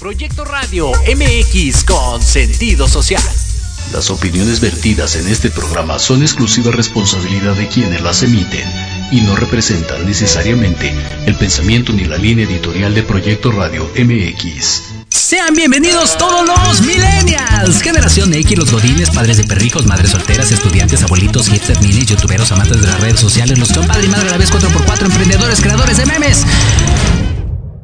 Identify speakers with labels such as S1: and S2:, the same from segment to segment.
S1: Proyecto Radio MX con sentido social.
S2: Las opiniones vertidas en este programa son exclusiva responsabilidad de quienes las emiten y no representan necesariamente el pensamiento ni la línea editorial de Proyecto Radio MX.
S3: Sean bienvenidos todos los millennials, generación X, los godines, padres de perrijos, madres solteras, estudiantes, abuelitos, hipsters, minis, youtuberos, amantes de las redes sociales, los compadres y madre a la vez 4x4, emprendedores, creadores de memes.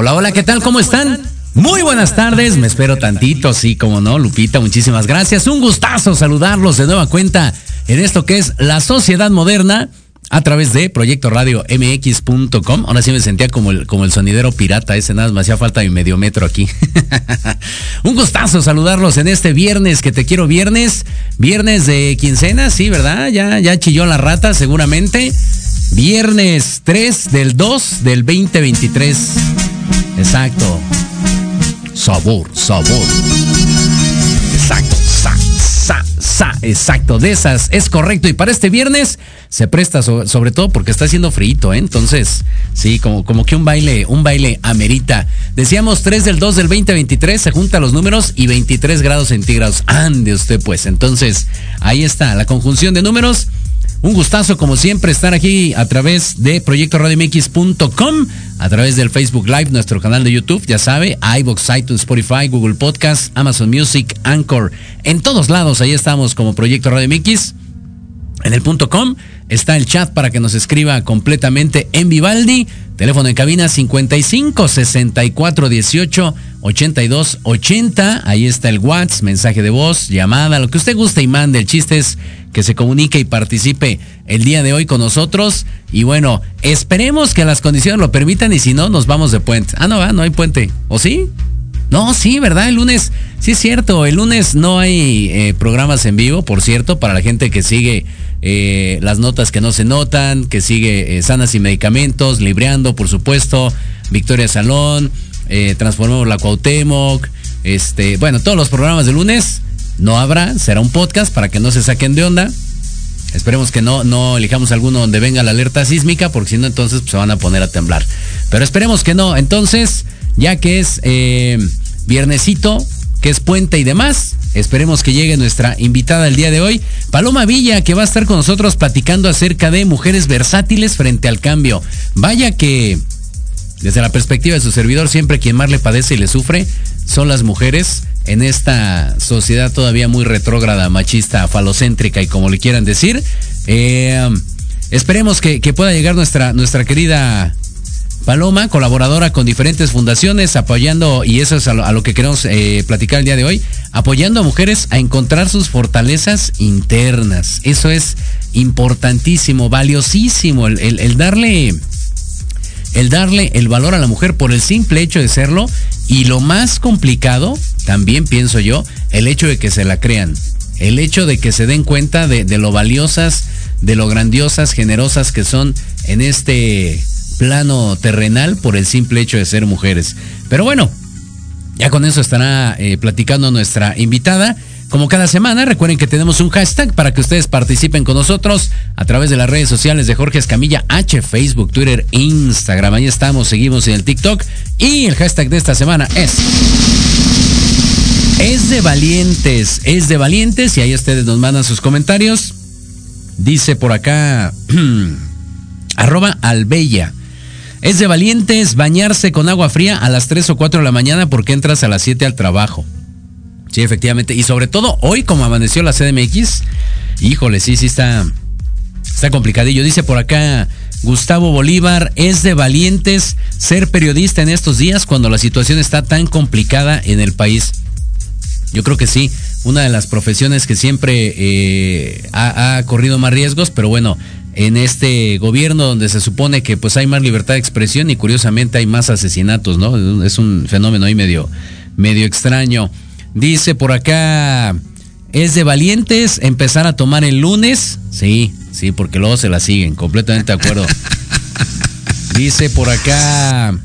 S3: Hola, hola, ¿qué tal? ¿Cómo están? Muy buenas tardes, me espero tantito, sí, como no, Lupita, muchísimas gracias. Un gustazo saludarlos de nueva cuenta en esto que es la sociedad moderna a través de Proyecto Radio MX.com. Ahora sí me sentía como el, como el sonidero pirata, ese nada, me hacía falta mi medio metro aquí. Un gustazo saludarlos en este viernes, que te quiero viernes, viernes de quincena, sí, ¿verdad? Ya, ya chilló la rata, seguramente. Viernes 3 del 2 del 2023. Exacto. Sabor, sabor. Exacto. Sa, sa, sa. Exacto. De esas. Es correcto. Y para este viernes se presta sobre, todo porque está haciendo frío, ¿eh? Entonces, sí, como, que un baile, un baile amerita. Decíamos 3 del 2 del 2023, se juntan los números y 23 grados centígrados. Ande usted pues. Entonces, ahí está la conjunción de números. Un gustazo, como siempre, estar aquí a través de proyectoradiomx.com, a través del Facebook Live, nuestro canal de YouTube, ya sabe, iVoox, iTunes, Spotify, Google Podcast, Amazon Music, Anchor. En todos lados, ahí estamos como Proyecto Radio MX. En el punto com está el chat para que nos escriba completamente en Vivaldi. Teléfono en cabina 55 64 18 82 80. Ahí está el WhatsApp, mensaje de voz, llamada, lo que usted guste y mande. El chiste es que se comunique y participe el día de hoy con nosotros. Y bueno, esperemos que las condiciones lo permitan y si no, nos vamos de puente. Ah, no, no hay puente. ¿O sí? No, sí, ¿verdad? El lunes, sí es cierto, el lunes no hay eh, programas en vivo, por cierto, para la gente que sigue eh, las notas que no se notan, que sigue eh, Sanas y Medicamentos, Libreando, por supuesto, Victoria Salón, Transformamos la Cuauhtémoc, este, bueno, todos los programas de lunes no habrá, será un podcast para que no se saquen de onda. Esperemos que no, no elijamos alguno donde venga la alerta sísmica, porque si no, entonces pues, se van a poner a temblar. Pero esperemos que no. Entonces, ya que es viernesito, que es puente y demás. Esperemos que llegue nuestra invitada el día de hoy, Paloma Villa, que va a estar con nosotros platicando acerca de mujeres versátiles frente al cambio. Vaya que, desde la perspectiva de su servidor, siempre quien más le padece y le sufre son las mujeres en esta sociedad todavía muy retrógrada, machista, falocéntrica y como le quieran decir. Eh, esperemos que, que, pueda llegar nuestra, nuestra querida Paloma, colaboradora con diferentes fundaciones, apoyando, y eso es a lo, que queremos eh, platicar el día de hoy, apoyando a mujeres a encontrar sus fortalezas internas. Eso es importantísimo, valiosísimo, el, darle el darle el valor a la mujer por el simple hecho de serlo y lo más complicado, también pienso yo, el hecho de que se la crean, el hecho de que se den cuenta de, de lo valiosas, de lo grandiosas, generosas que son en este plano terrenal por el simple hecho de ser mujeres. Pero bueno, ya con eso estará eh, platicando nuestra invitada. Como cada semana, recuerden que tenemos un hashtag para que ustedes participen con nosotros a través de las redes sociales de Jorge Escamilla H, Facebook, Twitter, Instagram. Ahí estamos, seguimos en el TikTok. Y el hashtag de esta semana es... Es de valientes, es de valientes y ahí ustedes nos mandan sus comentarios. Dice por acá, arroba albella. Es de valientes bañarse con agua fría a las 3 o 4 de la mañana porque entras a las 7 al trabajo. Sí, efectivamente. Y sobre todo hoy, como amaneció la CDMX, híjole, sí, sí está, está complicadillo. Dice por acá Gustavo Bolívar, es de valientes ser periodista en estos días cuando la situación está tan complicada en el país. Yo creo que sí, una de las profesiones que siempre eh, ha, ha corrido más riesgos, pero bueno, en este gobierno donde se supone que pues hay más libertad de expresión y curiosamente hay más asesinatos, ¿no? Es un fenómeno ahí medio, medio extraño. Dice por acá, es de valientes empezar a tomar el lunes. Sí, sí, porque luego se la siguen, completamente de acuerdo. Dice por acá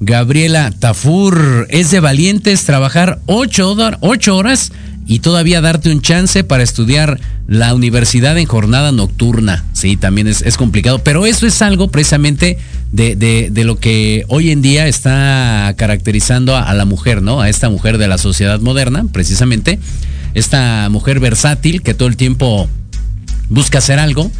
S3: Gabriela Tafur, es de valientes trabajar ocho, ocho horas y todavía darte un chance para estudiar la universidad en jornada nocturna. Sí, también es, complicado, pero eso es algo precisamente de, de, lo que hoy en día está caracterizando a, la mujer, ¿no? A esta mujer de la sociedad moderna, precisamente. Esta mujer versátil que todo el tiempo busca hacer algo,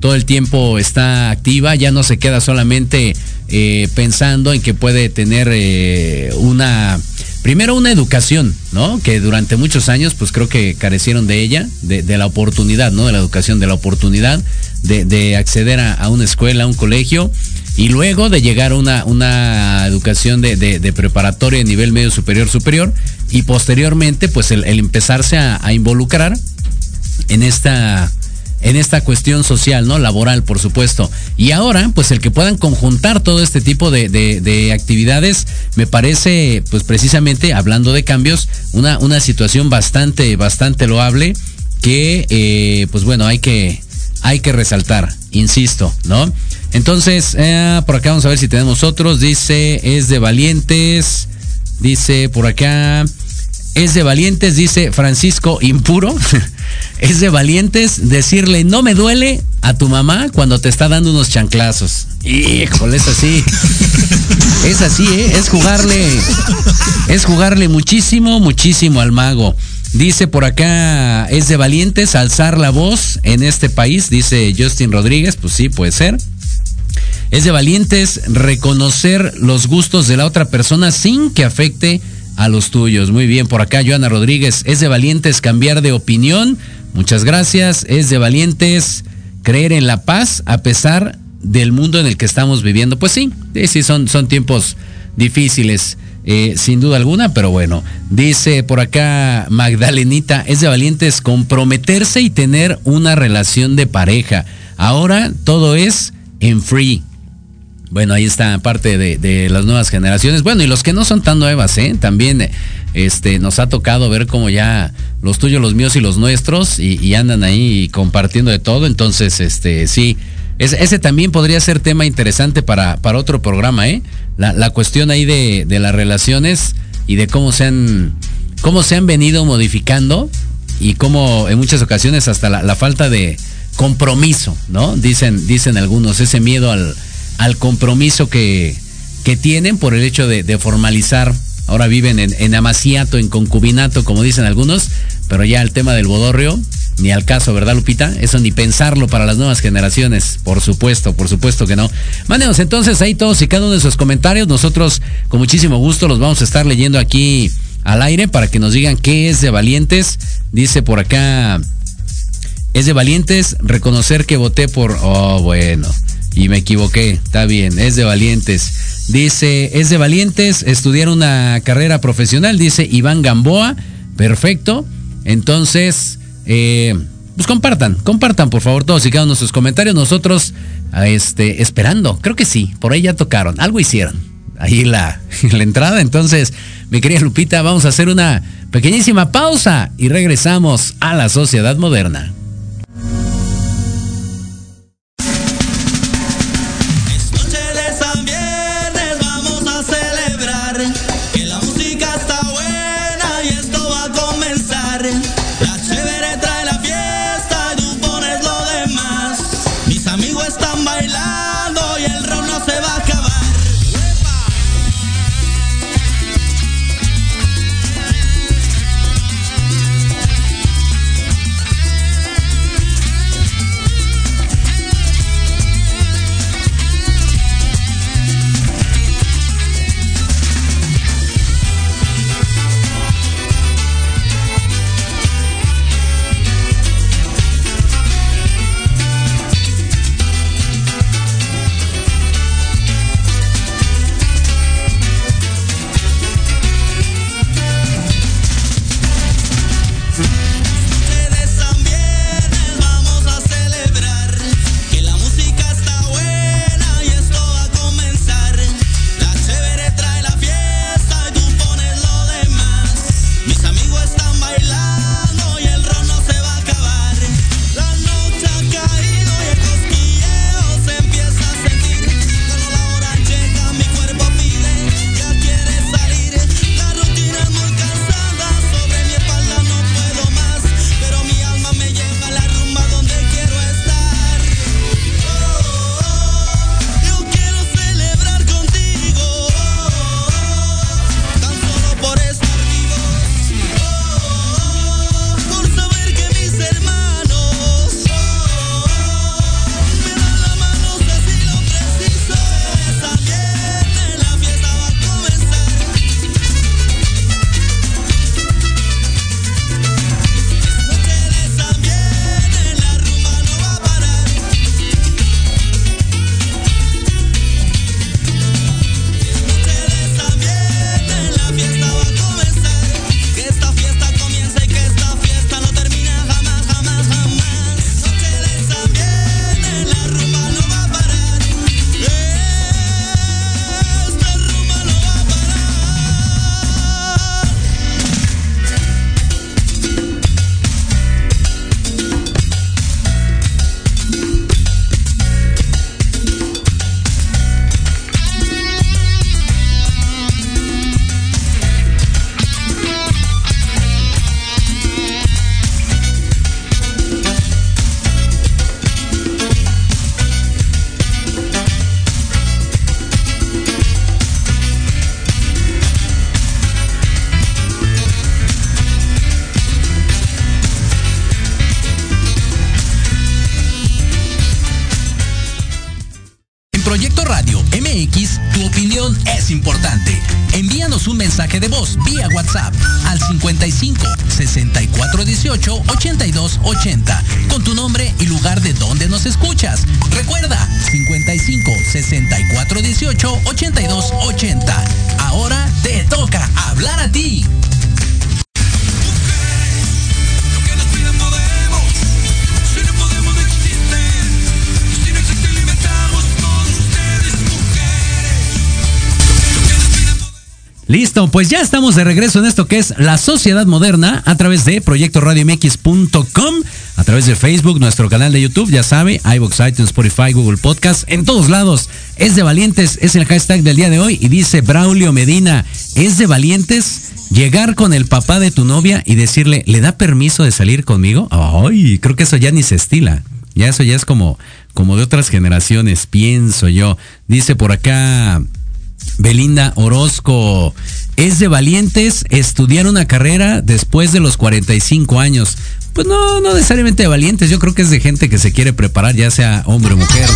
S3: todo el tiempo está activa, ya no se queda solamente eh, pensando en que puede tener eh, una primero una educación, ¿no? Que durante muchos años, pues creo que carecieron de ella, de, la oportunidad, ¿no? De la educación, de la oportunidad de, acceder a, una escuela, a un colegio, y luego de llegar a una, una educación de, preparatoria a nivel medio superior superior, y posteriormente, pues el, empezarse a involucrar en esta en esta cuestión social, ¿no? Laboral, por supuesto. Y ahora, pues el que puedan conjuntar todo este tipo de, actividades, me parece, pues precisamente, hablando de cambios, una, una situación bastante, bastante loable que, eh, pues bueno, hay que, hay que resaltar, insisto, ¿no? Entonces, eh, por acá vamos a ver si tenemos otros. Dice, es de valientes. Dice por acá, es de valientes, dice Francisco Impuro. es de valientes decirle no me duele a tu mamá cuando te está dando unos chanclazos. Híjole, es así. es así, ¿eh? Es jugarle. Es jugarle muchísimo, muchísimo al mago. Dice por acá, es de valientes alzar la voz en este país, dice Justin Rodríguez. Pues sí, puede ser. Es de valientes reconocer los gustos de la otra persona sin que afecte a los tuyos. Muy bien, por acá Joana Rodríguez, es de valientes cambiar de opinión. Muchas gracias. Es de valientes creer en la paz a pesar del mundo en el que estamos viviendo. Pues sí, sí, son, son tiempos difíciles. Eh, sin duda alguna, pero bueno, dice por acá Magdalenita, es de valientes comprometerse y tener una relación de pareja. Ahora todo es en free. Bueno, ahí está parte de, las nuevas generaciones. Bueno, y los que no son tan nuevas, ¿eh? También este, nos ha tocado ver como ya los tuyos, los míos y los nuestros y, andan ahí compartiendo de todo. Entonces, este, sí, ese también podría ser tema interesante para, para otro programa, ¿eh? La, cuestión ahí de, de, las relaciones y de cómo se han, cómo se han venido modificando y cómo en muchas ocasiones hasta la, la falta de compromiso, ¿no? Dicen, dicen algunos, ese miedo al al compromiso que, que tienen por el hecho de, formalizar. Ahora viven en, en, amaciato, en concubinato, como dicen algunos, pero ya el tema del bodorrio, ni al caso, ¿verdad, Lupita? Eso ni pensarlo para las nuevas generaciones. Por supuesto, por supuesto que no. Mándenos entonces ahí todos y cada uno de sus comentarios. Nosotros, con muchísimo gusto, los vamos a estar leyendo aquí al aire para que nos digan qué es de valientes. Dice por acá, es de valientes reconocer que voté por... Oh, bueno. Y me equivoqué, está bien, es de valientes. Dice, es de valientes estudiar una carrera profesional, dice Iván Gamboa. Perfecto. Entonces, eh, pues compartan, compartan por favor todos y cada uno sus comentarios. Nosotros, este, esperando, creo que sí, por ahí ya tocaron, algo hicieron. Ahí la, la entrada. Entonces, mi querida Lupita, vamos a hacer una pequeñísima pausa y regresamos a la sociedad moderna. Pues ya estamos de regreso en esto que es la sociedad moderna a través de proyectoradiomx.com, a través de Facebook, nuestro canal de YouTube, ya sabe, iVoox, iTunes, Spotify, Google Podcast, en todos lados. Es de valientes, es el hashtag del día de hoy y dice Braulio Medina, es de valientes llegar con el papá de tu novia y decirle, ¿le da permiso de salir conmigo? Ay, creo que eso ya ni se estila. Ya eso ya es como, como de otras generaciones, pienso yo. Dice por acá Belinda Orozco. Es de valientes estudiar una carrera después de los 45 años. Pues no, no necesariamente de valientes, yo creo que es de gente que se quiere preparar, ya sea hombre o mujer.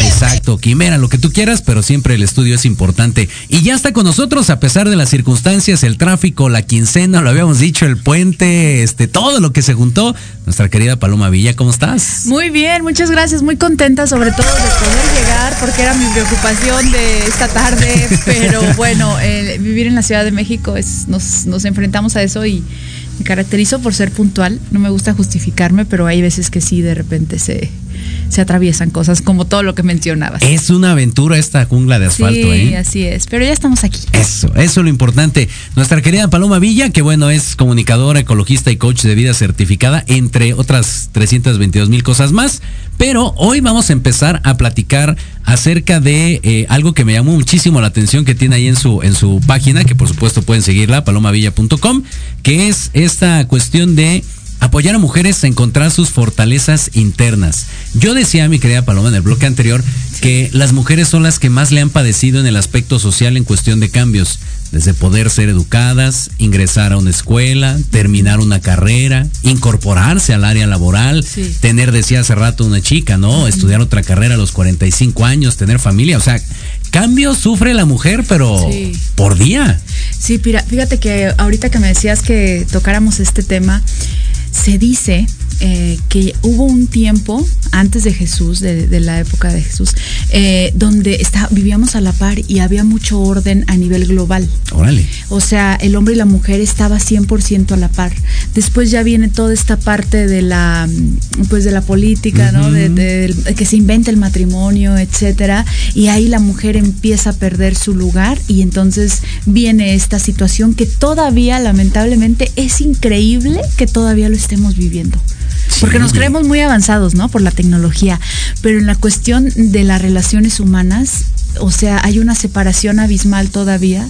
S3: Exacto, quimera, lo que tú quieras, pero siempre el estudio es importante. Y ya está con nosotros, a pesar de las circunstancias, el tráfico, la quincena, lo habíamos dicho, el puente, este, todo lo que se juntó. Nuestra querida Paloma Villa, ¿cómo estás?
S4: Muy bien, muchas gracias, muy contenta sobre todo de poder llegar, porque era mi preocupación de esta tarde, pero bueno, vivir en la Ciudad de México es, nos, nos enfrentamos a eso y me caracterizo por ser puntual, no me gusta justificarme, pero hay veces que sí, de repente se, se atraviesan cosas como todo lo que mencionabas.
S3: Es una aventura esta jungla de asfalto,
S4: sí, así es, pero ya estamos aquí.
S3: Eso, eso es lo importante. Nuestra querida Paloma Villa, que bueno, es comunicadora, ecologista y coach de vida certificada, entre otras 322 mil cosas más. Pero hoy vamos a empezar a platicar acerca de eh, algo que me llamó muchísimo la atención que tiene ahí en su, en su página, que por supuesto pueden seguirla, palomavilla.com, que es esta cuestión de apoyar a mujeres a encontrar sus fortalezas internas. Yo decía, mi querida Paloma, en el bloque anterior, que las mujeres son las que más le han padecido en el aspecto social en cuestión de cambios, desde poder ser educadas, ingresar a una escuela, terminar una carrera, incorporarse al área laboral,
S4: Sí.
S3: tener, decía hace rato una chica, ¿no? Estudiar otra carrera a los 45 años, tener familia, o sea, cambios sufre la mujer, pero
S4: Sí.
S3: por día.
S4: Sí, fíjate que ahorita que me decías que tocáramos este tema, se dice eh, que hubo un tiempo antes de Jesús, de, de la época de Jesús, eh, donde está, vivíamos a la par y había mucho orden a nivel global.
S3: Órale.
S4: O sea, el hombre y la mujer estaba 100% a la par. Después ya viene toda esta parte de la mm, pues de la política, ¿no? De, de- de que se inventa el matrimonio, etcétera, y ahí la mujer empieza a perder su lugar y entonces viene esta situación que todavía lamentablemente es increíble que todavía lo estemos viviendo. Porque nos creemos muy avanzados, ¿no? Por la tecnología. Pero en la cuestión de las relaciones humanas, o sea, hay una separación abismal todavía,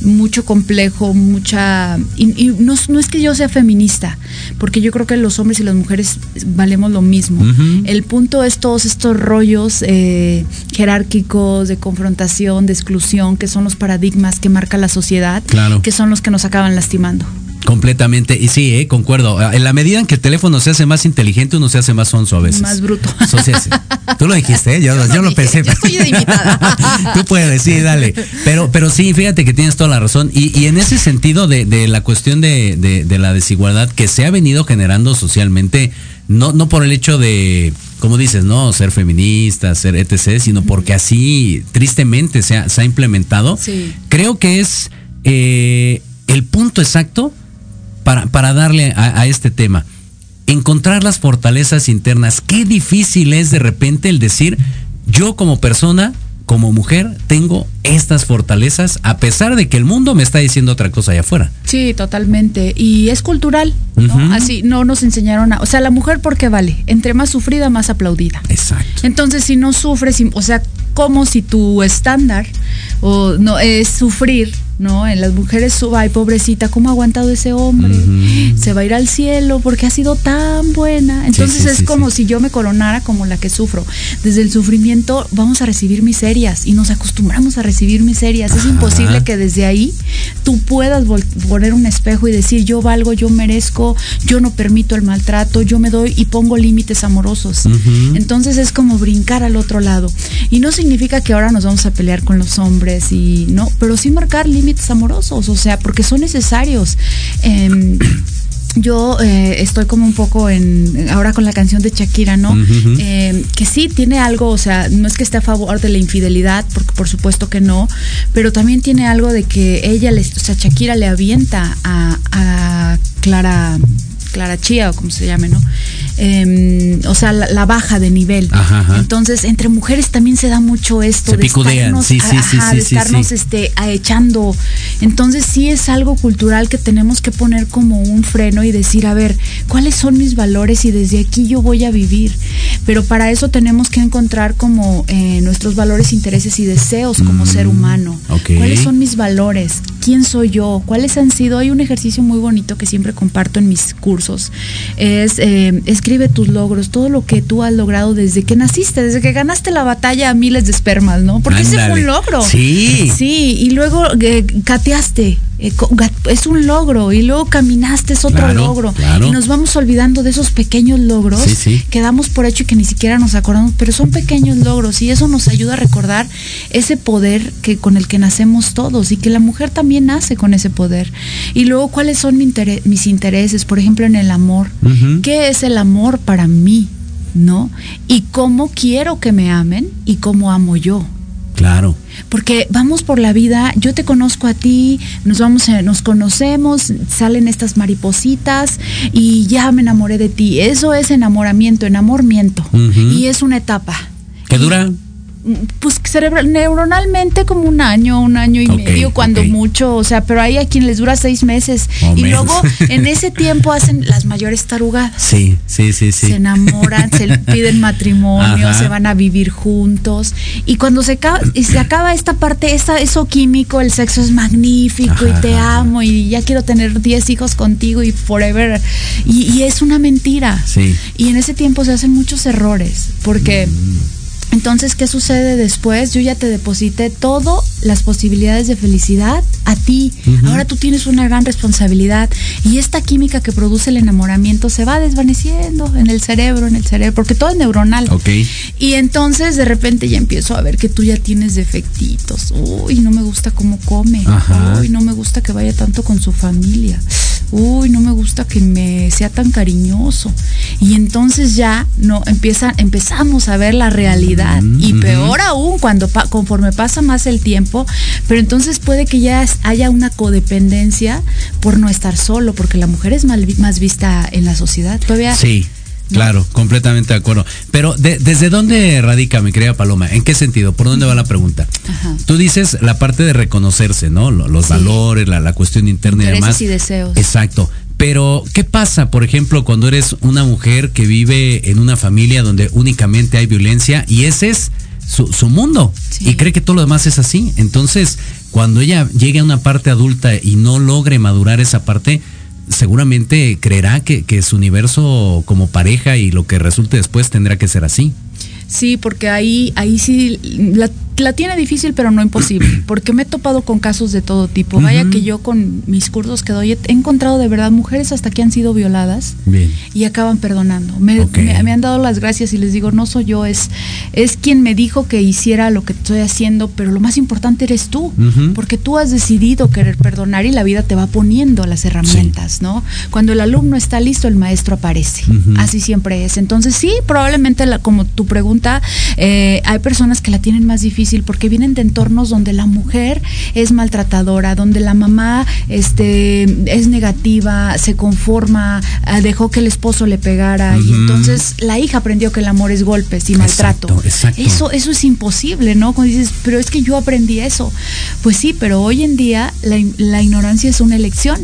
S4: mucho complejo, mucha... Y, y no, no es que yo sea feminista, porque yo creo que los hombres y las mujeres valemos lo mismo. El punto es todos estos rollos eh, jerárquicos de confrontación, de exclusión, que son los paradigmas que marca la sociedad,
S3: Claro.
S4: que son los que nos acaban lastimando.
S3: Completamente. Y sí, eh, concuerdo. En la medida en que el teléfono se hace más inteligente, uno se hace más sonso a veces.
S4: Más bruto.
S3: Sí. Tú lo dijiste, ¿eh? yo, yo lo
S4: dije,
S3: pensé.
S4: yo estoy de invitada.
S3: Tú puedes, sí, dale. Pero, pero sí, fíjate que tienes toda la razón. Y, y en ese sentido de, de la cuestión de, de- de la desigualdad que se ha venido generando socialmente, no, no por el hecho de, como dices, no, ser feminista, ser etc., sino porque así tristemente se ha, se ha implementado.
S4: Sí.
S3: Creo que es eh, el punto exacto para, para darle a, a este tema. Encontrar las fortalezas internas. Qué difícil es de repente el decir, yo como persona, como mujer, tengo estas fortalezas, a pesar de que el mundo me está diciendo otra cosa allá afuera.
S4: Sí, totalmente. Y es cultural, ¿no? Así, no nos enseñaron a... O sea, la mujer, ¿por qué vale? Entre más sufrida, más aplaudida.
S3: Exacto.
S4: Entonces, si no sufres, o sea, como si tu estándar o no es sufrir, ¿no? En las mujeres suba, ay, pobrecita, ¿cómo ha aguantado ese hombre? Se va a ir al cielo porque ha sido tan buena. Entonces
S3: sí,
S4: es
S3: sí,
S4: como si yo me coronara como la que sufro. Desde el sufrimiento vamos a recibir miserias y nos acostumbramos a recibir miserias. Es imposible que desde ahí tú puedas poner un espejo y decir, yo valgo, yo merezco, yo no permito el maltrato, yo me doy y pongo límites amorosos. Entonces es como brincar al otro lado. Y no significa que ahora nos vamos a pelear con los hombres y no, pero sí marcar límites amorosos, o sea, porque son necesarios. Em, yo eh, estoy como un poco en ahora con la canción de Shakira, ¿no? Eh, que sí tiene algo, o sea, no es que esté a favor de la infidelidad, porque por supuesto que no, pero también tiene algo de que ella, le, o sea, Shakira le avienta a, a Clara Clara Chía o como se llame, ¿no? Em, o sea, la, baja de nivel. Entonces, entre mujeres también se da mucho esto
S3: de estarnos, sí, sí, sí,
S4: de estarnos este, echando. Entonces, sí es algo cultural que tenemos que poner como un freno y decir, a ver, ¿cuáles son mis valores y desde aquí yo voy a vivir? Pero para eso tenemos que encontrar como eh, nuestros valores, intereses y deseos como ser mm, humano. ¿Cuáles son mis valores? ¿Quién soy yo? ¿Cuáles han sido? Hay un ejercicio muy bonito que siempre comparto en mis cursos es eh, escribe tus logros, todo lo que tú has logrado desde que naciste, desde que ganaste la batalla a miles de espermas, ¿no? Porque ese fue un logro.
S3: Sí.
S4: Sí, y luego eh, cateaste es un logro y luego caminaste es otro logro. y nos vamos olvidando de esos pequeños logros que damos por hecho y que ni siquiera nos acordamos pero son pequeños logros y eso nos ayuda a recordar ese poder que con el que nacemos todos y que la mujer también nace con ese poder. Y luego cuáles son mis intereses por ejemplo en el amor. Qué es el amor para mí no y cómo quiero que me amen y cómo amo yo
S3: Claro.
S4: Porque vamos por la vida, yo te conozco a ti, nos vamos, nos conocemos, salen estas maripositas y ya me enamoré de ti. Eso es enamoramiento, enamoramiento. Y es una etapa.
S3: ¿Qué dura?
S4: Pues cerebral, neuronalmente como un año, un año y medio, cuando mucho, o sea, pero hay a quien les dura seis meses. y luego en ese tiempo hacen las mayores tarugadas.
S3: Sí, sí, sí, sí.
S4: Se enamoran, se piden matrimonio, se van a vivir juntos. Y cuando se acaba, y se acaba esta parte, esta, eso químico, el sexo es magnífico y te amo y ya quiero tener 10 hijos contigo y forever. Y, es una mentira.
S3: Sí.
S4: Y en ese tiempo se hacen muchos errores, porque... Mm. Entonces, ¿qué sucede después? Yo ya te deposité todas las posibilidades de felicidad a ti. Ahora tú tienes una gran responsabilidad y esta química que produce el enamoramiento se va desvaneciendo en el cerebro, en el cerebro, porque todo es neuronal. Y entonces de repente ya empiezo a ver que tú ya tienes defectitos. Uy, no me gusta cómo come. Uy, no me gusta que vaya tanto con su familia. Uy, no me gusta que me sea tan cariñoso. Y entonces ya no empieza, empezamos a ver la realidad y peor aún cuando conforme pasa más el tiempo, pero entonces puede que ya haya una codependencia por no estar solo, porque la mujer es más vista en la sociedad. Todavía
S3: Sí. Claro, completamente de acuerdo. Pero ¿desde dónde radica, mi querida Paloma? ¿En qué sentido? ¿Por dónde va la pregunta? Tú dices la parte de reconocerse, ¿no? Los valores, la, cuestión interna y demás.
S4: y deseos.
S3: Exacto. Pero, ¿qué pasa, por ejemplo, cuando eres una mujer que vive en una familia donde únicamente hay violencia y ese es su, mundo y cree que todo lo demás es así? Entonces, cuando ella llegue a una parte adulta y no logre madurar esa parte, seguramente creerá que, que su universo como pareja y lo que resulte después tendrá que ser así.
S4: Sí, porque ahí, ahí sí la, tiene difícil, pero no imposible, porque me he topado con casos de todo tipo. Vaya que yo con mis cursos que doy he encontrado de verdad mujeres hasta que han sido violadas y acaban perdonando. Me, han dado las gracias y les digo, no soy yo, es, es quien me dijo que hiciera lo que estoy haciendo, pero lo más importante eres tú, porque tú has decidido querer perdonar y la vida te va poniendo las herramientas, ¿no? Cuando el alumno está listo, el maestro aparece. Así siempre es. Entonces sí, probablemente la, como tu pregunta eh, hay personas que la tienen más difícil porque vienen de entornos donde la mujer es maltratadora, donde la mamá este, es negativa, se conforma, ah, dejó que el esposo le pegara y entonces la hija aprendió que el amor es golpes y maltrato. Eso, eso es imposible, ¿no? Cuando dices, pero es que yo aprendí eso. Pues sí, pero hoy en día la ignorancia es una elección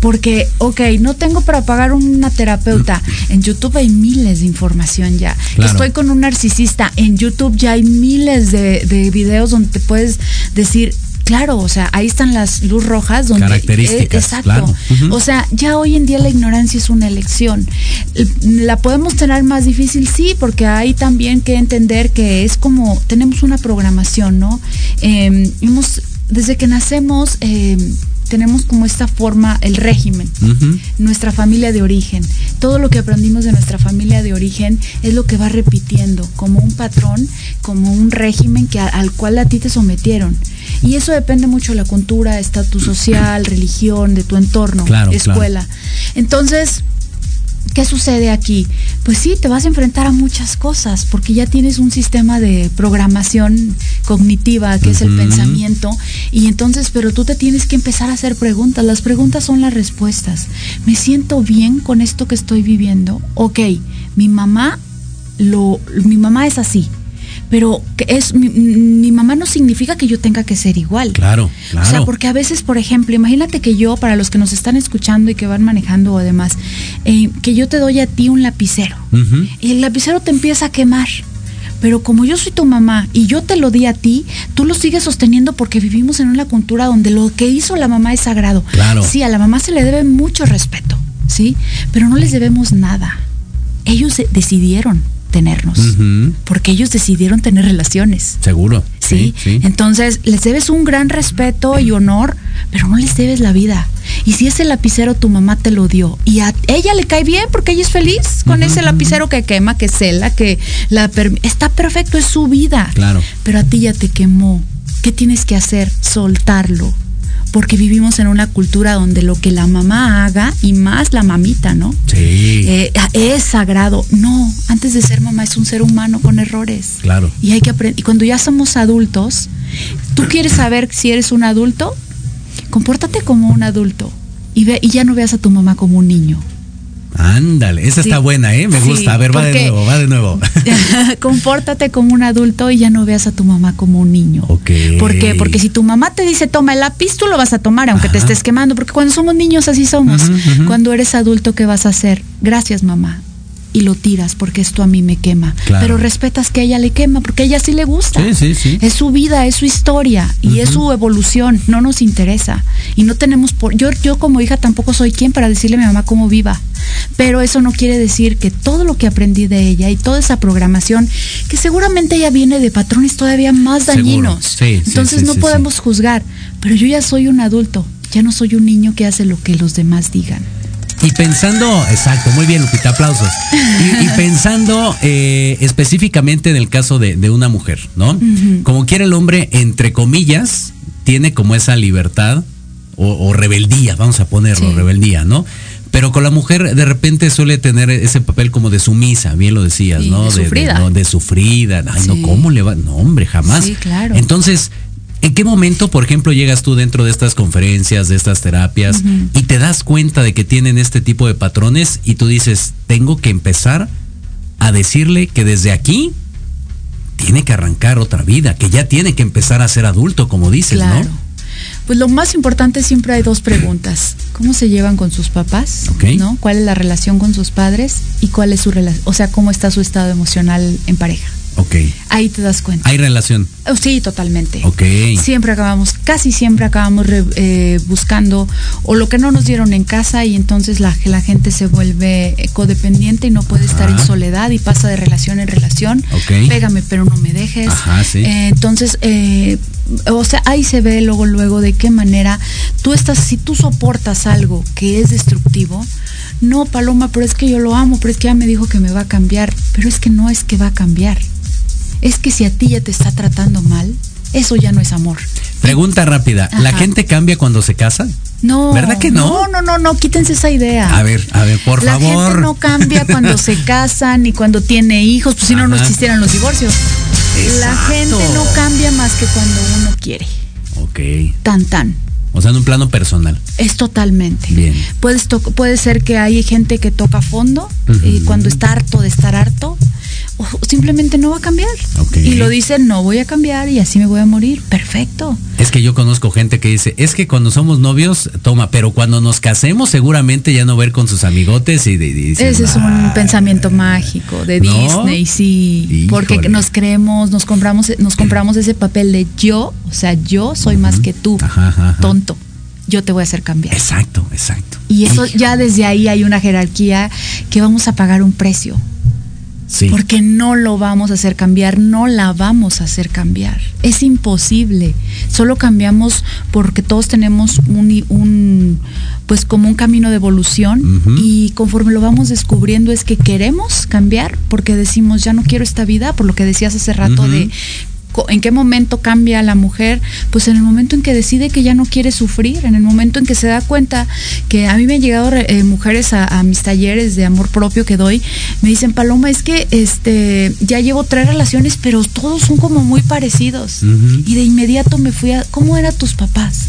S4: porque, ok, no tengo para pagar una terapeuta. En YouTube hay miles de información ya. Estoy con un narcisista. En YouTube ya hay miles de, de videos donde te puedes decir, Claro, o sea, ahí están las luz rojas donde
S3: características.
S4: exacto. O sea, ya hoy en día la ignorancia es una elección. La podemos tener más difícil, sí, porque hay también que entender que es como tenemos una programación, ¿no? Eh, desde que nacemos eh, tenemos como esta forma, el régimen, nuestra familia de origen. Todo lo que aprendimos de nuestra familia de origen es lo que va repitiendo, como un patrón, como un régimen que, al cual a ti te sometieron. Y eso depende mucho de la cultura, estatus social, religión, de tu entorno, escuela. Entonces, ¿Qué sucede aquí? Pues sí, te vas a enfrentar a muchas cosas porque ya tienes un sistema de programación cognitiva que es el pensamiento y entonces, pero tú te tienes que empezar a hacer preguntas. Las preguntas son las respuestas. ¿Me siento bien con esto que estoy viviendo? Ok, mi mamá lo, mi mamá es así pero es mi, mamá no significa que yo tenga que ser igual.
S3: Claro, claro.
S4: O sea, porque a veces, por ejemplo, imagínate que yo, para los que nos están escuchando y que van manejando o demás, eh, que yo te doy a ti un lapicero y el lapicero te empieza a quemar. Pero como yo soy tu mamá y yo te lo di a ti, tú lo sigues sosteniendo porque vivimos en una cultura donde lo que hizo la mamá es sagrado.
S3: Claro.
S4: Sí, a la mamá se le debe mucho respeto, ¿sí? Pero no les debemos nada. Ellos decidieron tenernos, porque ellos decidieron tener relaciones.
S3: Seguro.
S4: ¿Sí? Entonces, les debes un gran respeto y honor, pero no les debes la vida. Y si ese lapicero tu mamá te lo dio y a ella le cae bien porque ella es feliz con ese lapicero que quema, que cela, que la está perfecto, es su vida.
S3: Claro.
S4: Pero a ti ya te quemó. ¿Qué tienes que hacer? Soltarlo porque vivimos en una cultura donde lo que la mamá haga y más la mamita, ¿no?
S3: Sí.
S4: Eh, es sagrado. No, antes de ser mamá es un ser humano con errores.
S3: Claro.
S4: Y hay que aprender. Y cuando ya somos adultos, tú quieres saber si eres un adulto, compórtate como un adulto y, ve, y ya no veas a tu mamá como un niño.
S3: Ándale, esa está buena, ¿eh? Me gusta. A ver, va de nuevo, va de nuevo.
S4: compórtate como un adulto y ya no veas a tu mamá como un niño.
S3: Ok.
S4: ¿Por qué? Porque si tu mamá te dice toma el lápiz, tú lo vas a tomar, aunque te estés quemando. Porque cuando somos niños así somos. Cuando eres adulto, ¿qué vas a hacer? Gracias, mamá y lo tiras porque esto a mí me quema. Pero respetas que a ella le quema porque a ella sí le gusta.
S3: Sí, sí, sí.
S4: Es su vida, es su historia y es su evolución, no nos interesa. Y no tenemos por yo yo como hija tampoco soy quien para decirle a mi mamá cómo viva. Pero eso no quiere decir que todo lo que aprendí de ella y toda esa programación que seguramente ella viene de patrones todavía más dañinos. Entonces no podemos juzgar, pero yo ya soy un adulto, ya no soy un niño que hace lo que los demás digan.
S3: Y pensando, exacto, muy bien, Lupita, aplausos. Y, pensando eh, específicamente en el caso de, una mujer, ¿no? Como quiere el hombre, entre comillas, tiene como esa libertad o, rebeldía, vamos a ponerlo, rebeldía, ¿no? Pero con la mujer de repente suele tener ese papel como de sumisa, bien lo decías, ¿no?
S4: De sufrida.
S3: De, sufrida. Ay, no, ¿cómo le va? No, hombre, jamás.
S4: Sí, claro.
S3: Entonces, ¿En qué momento, por ejemplo, llegas tú dentro de estas conferencias, de estas terapias, y te das cuenta de que tienen este tipo de patrones y tú dices, tengo que empezar a decirle que desde aquí tiene que arrancar otra vida, que ya tiene que empezar a ser adulto, como dices, ¿no?
S4: Pues lo más importante siempre hay dos preguntas. ¿Cómo se llevan con sus papás? ¿No? ¿Cuál es la relación con sus padres? ¿Y cuál es su relación? O sea, cómo está su estado emocional en pareja.
S3: Ok.
S4: Ahí te das cuenta.
S3: ¿Hay relación?
S4: Oh, sí, totalmente.
S3: Ok.
S4: Siempre acabamos, casi siempre acabamos eh, buscando o lo que no nos dieron en casa y entonces la, la gente se vuelve codependiente y no puede estar en soledad y pasa de relación en relación.
S3: Ok.
S4: Pégame pero no me dejes.
S3: Ajá, sí.
S4: Eh, entonces, eh, o sea, ahí se ve luego, luego de qué manera tú estás, si tú soportas algo que es destructivo, no, Paloma, pero es que yo lo amo, pero es que ya me dijo que me va a cambiar, pero es que no es que va a cambiar es que si a ti ya te está tratando mal, eso ya no es amor.
S3: Pregunta rápida, ¿la gente cambia cuando se casa?
S4: No.
S3: ¿Verdad que no?
S4: No, no, no, no, quítense esa idea.
S3: A ver, a ver, por favor.
S4: La gente no cambia cuando se casan ni cuando tiene hijos, pues si no, no existieran los divorcios. La gente no cambia más que cuando uno quiere.
S3: Ok.
S4: Tan, tan.
S3: O sea, en un plano personal.
S4: Es totalmente.
S3: Bien.
S4: Puedes puede ser que hay gente que toca fondo y cuando está harto de estar harto, simplemente no va a cambiar. Y lo dice, no voy a cambiar y así me voy a morir. Perfecto.
S3: Es que yo conozco gente que dice, es que cuando somos novios, toma, pero cuando nos casemos seguramente ya no ver con sus amigotes y, de,
S4: Ese es un pensamiento mágico de Disney, sí. Porque nos creemos, nos compramos, nos compramos ese papel de yo, o sea, yo soy más que tú, tonto yo te voy a hacer cambiar.
S3: Exacto, exacto.
S4: Y eso ya desde ahí hay una jerarquía que vamos a pagar un precio
S3: Sí.
S4: Porque no lo vamos a hacer cambiar, no la vamos a hacer cambiar. Es imposible. Solo cambiamos porque todos tenemos un, un pues como un camino de evolución y conforme lo vamos descubriendo es que queremos cambiar porque decimos ya no quiero esta vida, por lo que decías hace rato de en qué momento cambia la mujer, pues en el momento en que decide que ya no quiere sufrir, en el momento en que se da cuenta que a mí me han llegado eh, mujeres a, a mis talleres de amor propio que doy, me dicen, Paloma, es que este ya llevo tres relaciones, pero todos son como muy parecidos. Y de inmediato me fui a, ¿cómo eran tus papás?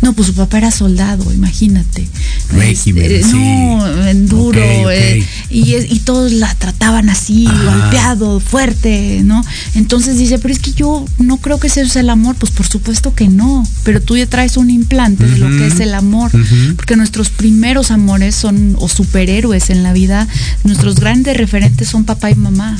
S4: No, pues su papá era soldado, imagínate.
S3: Régimen,
S4: Este,
S3: sí.
S4: No, en duro.
S3: Ok, ok.
S4: eh, y, todos la trataban así,
S3: Ajá.
S4: golpeado, fuerte, ¿no? Entonces dice, pero es que yo no creo que ese es el amor. Pues por supuesto que no, pero tú ya traes un implante de lo que es el amor, porque nuestros primeros amores son, o superhéroes en la vida, nuestros grandes referentes son papá y mamá.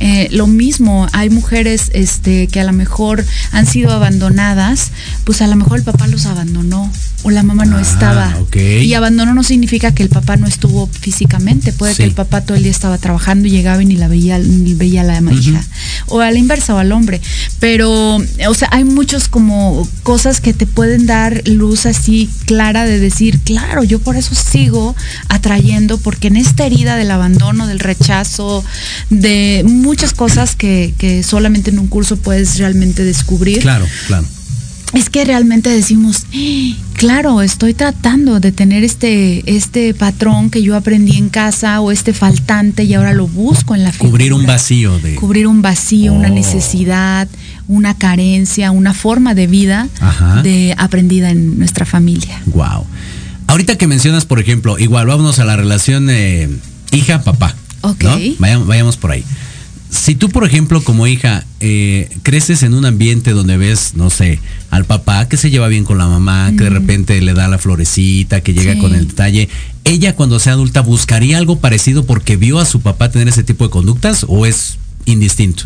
S4: Eh, lo mismo, hay mujeres este, que a lo mejor han sido abandonadas, pues a lo mejor el papá los abandonó o la mamá no
S3: Ah,
S4: estaba. Y abandono no significa que el papá no estuvo físicamente, puede
S3: Sí.
S4: que el papá todo el día estaba trabajando y llegaba y ni la veía, ni veía a la hija. O a la inversa o al hombre. Pero, o sea, hay muchos como cosas que te pueden dar luz así clara de decir, claro, yo por eso sigo atrayendo, porque en esta herida del abandono, del rechazo, de muchas cosas que, que solamente en un curso puedes realmente descubrir
S3: Claro, claro.
S4: es que realmente decimos, "Ah, claro, estoy tratando de tener este, este patrón que yo aprendí en casa o este faltante y ahora lo busco en la figura.
S3: Cubrir un vacío de.
S4: Cubrir un vacío, una
S3: Oh.
S4: necesidad, una carencia, una forma de vida
S3: Ajá.
S4: de aprendida en nuestra familia.
S3: Wow. Ahorita que mencionas, por ejemplo, igual vámonos a la relación eh, hija-papá.
S4: Ok.
S3: ¿no? Vayamos, vayamos por ahí. Si tú, por ejemplo, como hija, eh, creces en un ambiente donde ves, no sé, al papá que se lleva bien con la mamá, que de repente le da la florecita, que llega
S4: Sí.
S3: con el detalle, ella cuando sea adulta buscaría algo parecido porque vio a su papá tener ese tipo de conductas o es indistinto.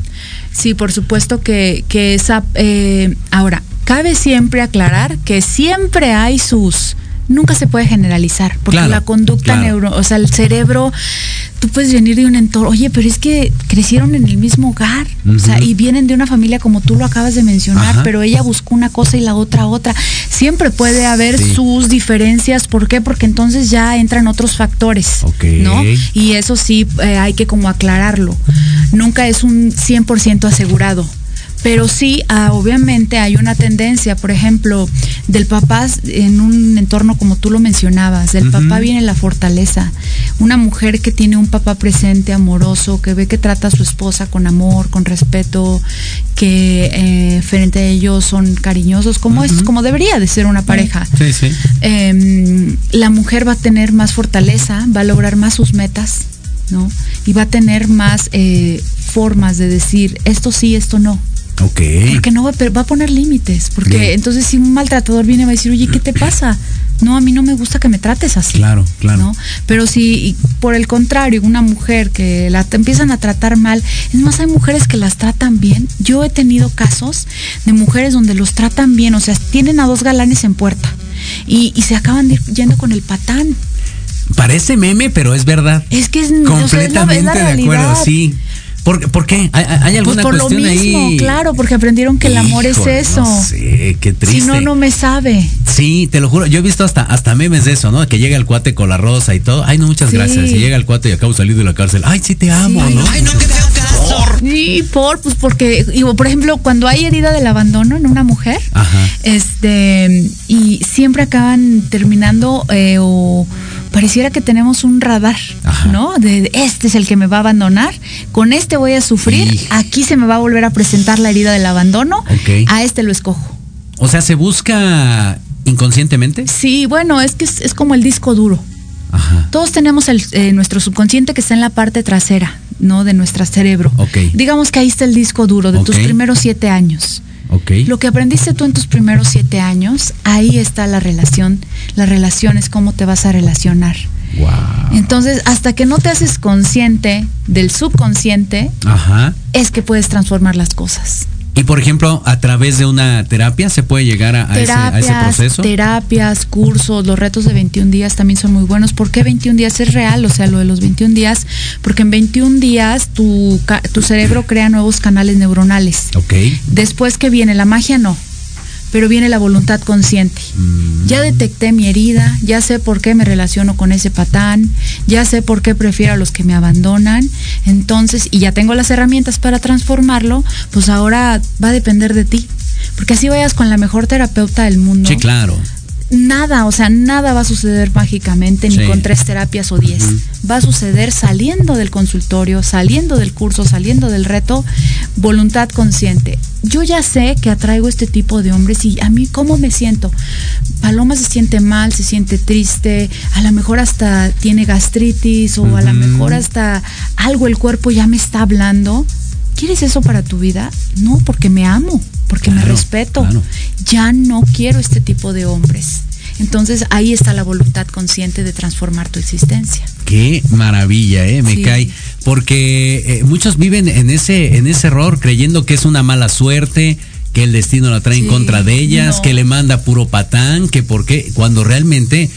S4: Sí, por supuesto que, que esa... eh, ahora, cabe siempre aclarar que siempre hay sus... Nunca se puede generalizar, porque
S3: Claro,
S4: la conducta
S3: claro.
S4: neuro, o sea, el cerebro, tú puedes venir de un entorno, oye, pero es que crecieron en el mismo hogar, o sea, y vienen de una familia como tú lo acabas de mencionar,
S3: Ajá.
S4: pero ella buscó una cosa y la otra otra. Siempre puede haber
S3: Sí.
S4: sus diferencias, ¿por qué? Porque entonces ya entran otros factores. ¿no? Y eso sí eh, hay que como aclararlo. Nunca es un 100% asegurado. Pero sí, ah, obviamente hay una tendencia, por ejemplo, del papá en un entorno como tú lo mencionabas, del papá viene la fortaleza. Una mujer que tiene un papá presente, amoroso, que ve que trata a su esposa con amor, con respeto, que eh, frente a ellos son cariñosos, como es, como debería de ser una pareja
S3: Sí, sí.
S4: em, la mujer va a tener más fortaleza, va a lograr más sus metas, ¿no? Y va a tener más eh, formas de decir esto sí, esto no.
S3: Ok.
S4: Porque no va, a pe- va a poner límites. Porque
S3: Bien.
S4: entonces si un maltratador viene va a decir, oye, ¿qué te pasa? No, a mí no me gusta que me trates así.
S3: Claro, claro.
S4: ¿no? Pero si por el contrario, una mujer que la empiezan a tratar mal, es más, hay mujeres que las tratan bien. Yo he tenido casos de mujeres donde los tratan bien, o sea, tienen a dos galanes en puerta y, y se acaban de ir yendo con el patán.
S3: Parece meme, pero es verdad.
S4: Es que es, o sea, es la-
S3: Completamente
S4: es la
S3: de acuerdo, sí. ¿Por, por qué? ¿Hay, hay
S4: Pues
S3: alguna
S4: por lo
S3: cuestión
S4: mismo,
S3: ahí?
S4: claro, porque aprendieron que el amor es eso.
S3: No sé, qué triste.
S4: si no, no me sabe.
S3: Sí, te lo juro. Yo he visto hasta, hasta memes de eso, ¿no? Que llega el cuate con la rosa y todo. Ay, no, muchas
S4: Sí.
S3: gracias. Y llega el cuate y acabo de salir de la cárcel. Ay, sí te amo,
S4: Sí.
S3: ¿no?
S4: Ay, Sí, por, pues porque, digo, por ejemplo, cuando hay herida del abandono en una mujer,
S3: Ajá.
S4: este, y siempre acaban terminando eh, o pareciera que tenemos un radar,
S3: Ajá.
S4: ¿no? De, de, este es el que me va a abandonar, con este voy a sufrir, aquí se me va a volver a presentar la herida del abandono, a este lo escojo.
S3: O sea, ¿se busca inconscientemente?
S4: Sí, bueno, es que es, es como el disco duro.
S3: Ajá.
S4: Todos tenemos el, eh, nuestro subconsciente que está en la parte trasera, ¿no? De nuestro cerebro.
S3: Ok.
S4: Digamos que ahí está el disco duro de tus primeros siete años. Lo que aprendiste tú en tus primeros siete años, ahí está la relación. La relación es cómo te vas a relacionar.
S3: Wow.
S4: Entonces, hasta que no te haces consciente del subconsciente,
S3: Ajá.
S4: es que puedes transformar las cosas.
S3: Y por ejemplo, a través de una terapia se puede llegar a, a ese, a ese proceso.
S4: Terapias, cursos, los retos de 21 días también son muy buenos. ¿Por qué 21 días es real? O sea, lo de los 21 días, porque en 21 días tu, tu cerebro crea nuevos canales neuronales.
S3: Ok.
S4: Después que viene la magia, no. Pero viene la voluntad consciente.
S3: Mm.
S4: Ya detecté mi herida, ya sé por qué me relaciono con ese patán, ya sé por qué prefiero a los que me abandonan. Entonces, y ya tengo las herramientas para transformarlo, pues ahora va a depender de ti. Porque así vayas con la mejor terapeuta del mundo.
S3: Sí, claro.
S4: Nada, o sea, nada va a suceder mágicamente, ni con tres terapias o diez. Va a suceder saliendo del consultorio, saliendo del curso, saliendo del reto, voluntad consciente. Yo ya sé que atraigo este tipo de hombres y a mí, ¿cómo me siento? Paloma se siente mal, se siente triste, a lo mejor hasta tiene gastritis o a lo mejor hasta algo el cuerpo ya me está hablando. ¿Quieres eso para tu vida? No, porque me amo, porque me respeto.
S3: claro.
S4: Ya no quiero este tipo de hombres. Entonces ahí está la voluntad consciente de transformar tu existencia.
S3: Qué maravilla, eh, me
S4: Sí.
S3: cae. Porque eh, muchos viven en ese, en ese error, creyendo que es una mala suerte, que el destino la trae en contra de ellas,
S4: no.
S3: que le manda puro patán, que por qué, cuando realmente,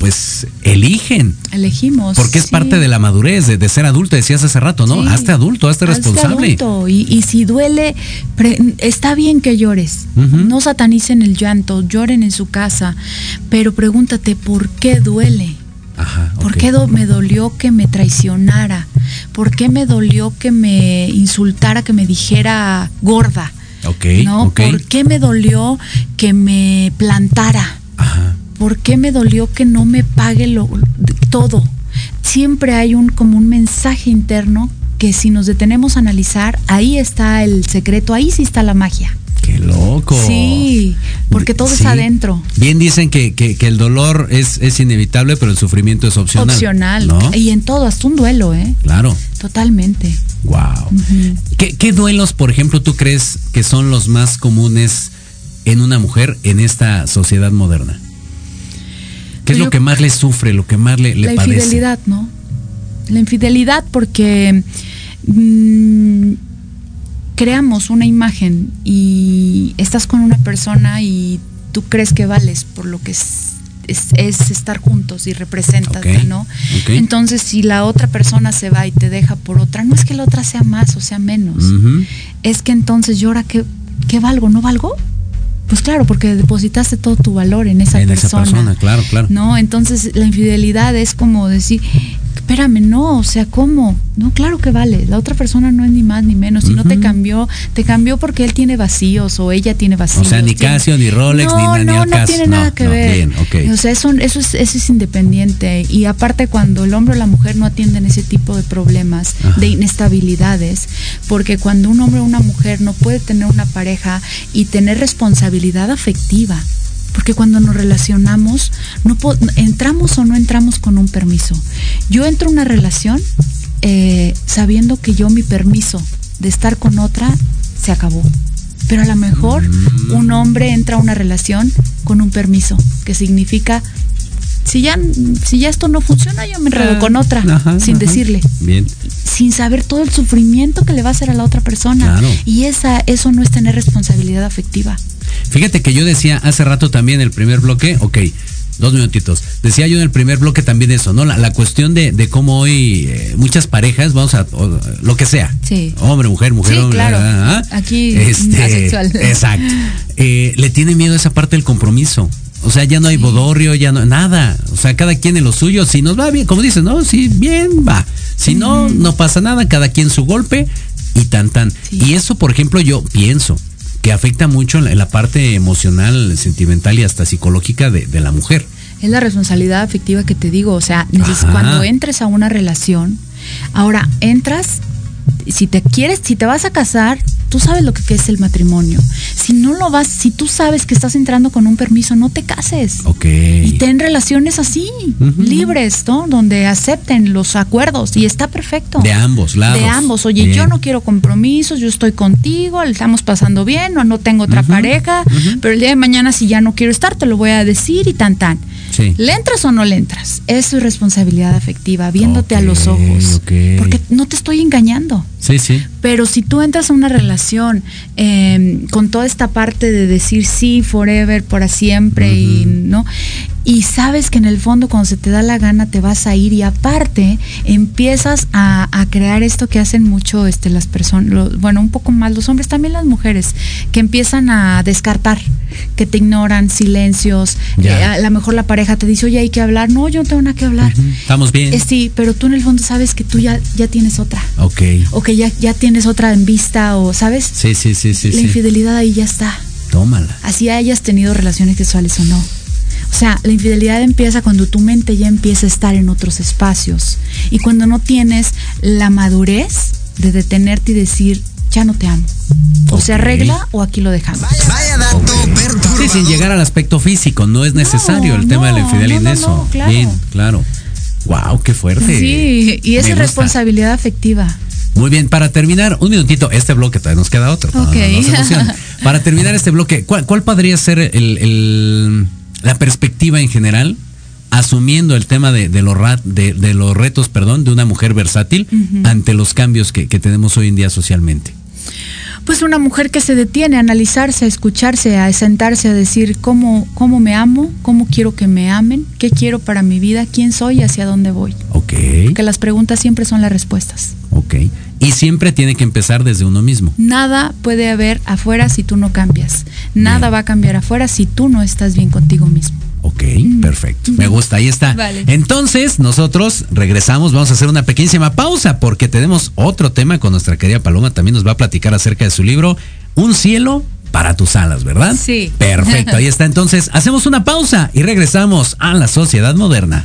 S3: pues, eligen.
S4: Elegimos.
S3: Porque es
S4: sí.
S3: parte de la madurez, de, de ser adulto, decías hace rato, ¿no?
S4: Sí.
S3: Hazte adulto, hazte
S4: Hazte
S3: responsable.
S4: adulto. Y, y si duele, pre- está bien que llores. No satanicen el llanto, lloren en su casa. Pero pregúntate, ¿por qué duele?
S3: Ajá,
S4: ¿Por qué do- me dolió que me traicionara? ¿Por qué me dolió que me insultara, que me dijera gorda?
S3: Ok,
S4: ¿No?
S3: ok.
S4: ¿Por qué me dolió que me plantara?
S3: Ajá.
S4: ¿Por qué me dolió que no me pague lo, todo? Siempre hay un como un mensaje interno que si nos detenemos a analizar, ahí está el secreto, ahí sí está la magia.
S3: Qué loco.
S4: Sí, porque todo
S3: Sí.
S4: está adentro.
S3: Bien dicen que, que- que el dolor es, es inevitable, pero el sufrimiento es opcional.
S4: Opcional.
S3: ¿no?
S4: Y en todo, hasta un duelo, ¿eh?
S3: Claro.
S4: Totalmente.
S3: Wow.
S4: Ujú.
S3: ¿Qué, qué duelos, por ejemplo, tú crees que son los más comunes en una mujer en esta sociedad moderna? ¿Qué es lo que más le sufre, lo que más le, le
S4: la
S3: padece?
S4: infidelidad, ¿no? La infidelidad porque mm, creamos una imagen y estás con una persona y tú crees que vales por lo que es, es- es estar juntos y representas,
S3: Ok,
S4: ¿no? Entonces, si la otra persona se va y te deja por otra, no es que la otra sea más o sea menos, es que entonces yo ahora qué, qué valgo, ¿no valgo? Pues claro, porque depositaste todo tu valor en esa
S3: en
S4: persona.
S3: esa persona, claro, claro.
S4: ¿no? Entonces la infidelidad es como decir, espérame, no, o sea, ¿cómo? No, claro que vale, la otra persona no es ni más ni menos, si no te cambió, te cambió porque él tiene vacíos o ella tiene vacíos.
S3: O sea, ni
S4: tiene-
S3: Casio, ni Rolex,
S4: no,
S3: ni na- ni
S4: No, no tiene
S3: No,
S4: nada que
S3: no,
S4: ver.
S3: bien.
S4: O sea, eso, eso, es, eso es independiente. Y aparte cuando el hombre o la mujer no atienden ese tipo de problemas,
S3: Ajá.
S4: de inestabilidades, porque cuando un hombre o una mujer no puede tener una pareja y tener responsabilidad afectiva, porque cuando nos relacionamos, no entramos o no entramos con un permiso. Yo entro a una relación eh, sabiendo que yo mi permiso de estar con otra se acabó. Pero a lo mejor
S3: Mm.
S4: un hombre entra a una relación con un permiso, que significa, si ya, si ya esto no funciona, yo me enredo con otra,
S3: Ah, Ajá,
S4: sin
S3: ajá.
S4: decirle
S3: Bien.
S4: sin saber todo el sufrimiento que le va a hacer a la otra persona.
S3: Claro.
S4: Y esa, eso no es tener responsabilidad afectiva.
S3: Fíjate que yo decía hace rato también el primer bloque, ok, dos minutitos. Decía yo en el primer bloque también eso, ¿no? La, la cuestión de, de cómo hoy eh, muchas parejas, vamos a, o- lo que sea,
S4: Sí.
S3: hombre, mujer, mujer,
S4: Sí,
S3: hombre,
S4: claro.
S3: ah, ah,
S4: Aquí,
S3: este,
S4: asexual.
S3: exacto, Eh, le tiene miedo a esa parte del compromiso. O sea, ya no hay bodorrio, ya no, nada. O sea, cada quien en lo suyo, si nos va bien, como dices, ¿no? Si bien, va. Si no, no pasa nada, cada quien su golpe y tan tan.
S4: Sí.
S3: Y eso, por ejemplo, yo pienso que afecta mucho en la, en la parte emocional, sentimental y hasta psicológica de, de la mujer.
S4: Es la responsabilidad afectiva que te digo. O sea,
S3: Ajá.
S4: cuando entres a una relación, ahora entras, si te quieres, si te vas a casar, tú sabes lo que, es el matrimonio. Si no lo vas, si tú sabes que estás entrando con un permiso, no te cases.
S3: Ok.
S4: Y ten relaciones así, libres, ¿no? Donde acepten los acuerdos y está perfecto.
S3: De ambos lados.
S4: De ambos. Oye,
S3: Bien.
S4: yo no quiero compromisos, yo estoy contigo, le estamos pasando bien, o no tengo otra pareja, pero el día de mañana si ya no quiero estar, te lo voy a decir y tan tan. ¿Le entras o no le entras? Es responsabilidad afectiva, viéndote a los ojos. Porque no te estoy engañando.
S3: Sí, sí.
S4: Pero si tú entras a una relación em, con toda esta parte de decir sí, forever, para siempre, y no, y sabes que en el fondo cuando se te da la gana te vas a ir y aparte empiezas a, crear esto que hacen mucho este, las personas, bueno, un poco más los hombres, también las mujeres, que empiezan a descartar, que te ignoran, silencios, eh, a lo mejor la pareja te dice, oye, hay que hablar, no, yo no tengo nada que hablar.
S3: Estamos bien.
S4: Eh, sí, pero tú en el fondo sabes que tú ya, ya tienes otra.
S3: Ok.
S4: O que ya, ya tienes otra en vista, o sabes.
S3: Sí, sí, sí, sí.
S4: La infidelidad ahí ya está.
S3: Tómala.
S4: Así hayas tenido relaciones sexuales o no. O sea, la infidelidad empieza cuando tu mente ya empieza a estar en otros espacios y cuando no tienes la madurez de detenerte y decir, ya no te amo. O se arregla o aquí lo dejamos.
S3: Vaya, dato Sí, sin llegar al aspecto físico, no es necesario el tema de la infidelidad en eso. Bien, claro. Wow, qué fuerte.
S4: Sí, y es responsabilidad afectiva.
S3: Muy bien, para terminar, un minutito, este bloque todavía nos queda otro. para terminar este bloque, ¿cuál, podría ser el la perspectiva en general, asumiendo el tema de, de, los, de, de los retos perdón, de una mujer versátil ante los cambios que, tenemos hoy en día socialmente?
S4: Pues una mujer que se detiene a analizarse, a escucharse, a sentarse, a decir cómo, cómo me amo, cómo quiero que me amen, qué quiero para mi vida, quién soy y hacia dónde voy.
S3: Ok.
S4: Porque las preguntas siempre son las respuestas.
S3: Ok. Y siempre tiene que empezar desde uno mismo.
S4: Nada puede haber afuera si tú no cambias. Nada va a cambiar afuera si tú no estás bien contigo mismo.
S3: Ok, perfecto. Me gusta, ahí está. Entonces, nosotros regresamos, vamos a hacer una pequeñísima pausa porque tenemos otro tema con nuestra querida Paloma. También nos va a platicar acerca de su libro, Un cielo para tus alas, ¿verdad?
S4: Sí.
S3: Perfecto, ahí está. Entonces, hacemos una pausa y regresamos a la sociedad moderna.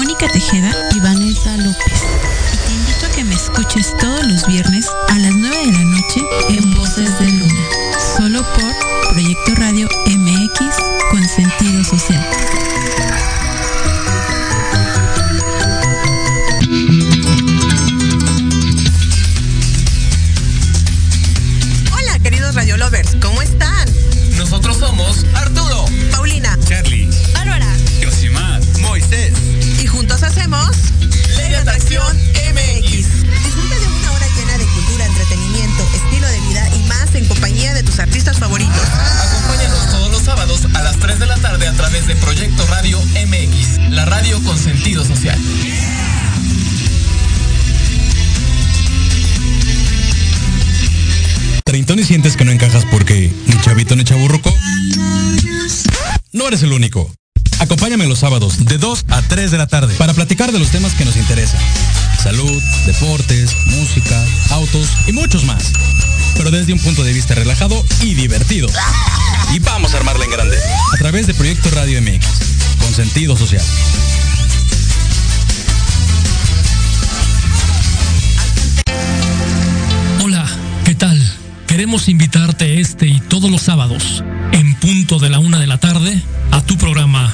S5: Tejeda y Vanessa López. Y te invito a que me escuches todos los viernes a las 9 de la noche en Voces de Luna. Solo por Proyecto Radio MX con sentido social.
S6: Sábados de
S7: 2 a 3 de la tarde para platicar de los temas que nos interesan. Salud, deportes, música, autos y muchos más. Pero desde un punto de vista relajado y divertido. Y vamos a armarla en grande. A través de Proyecto Radio MX, con sentido social.
S8: Hola, ¿qué tal? Queremos invitarte este y todos los sábados, en punto de la una de la tarde, a tu programa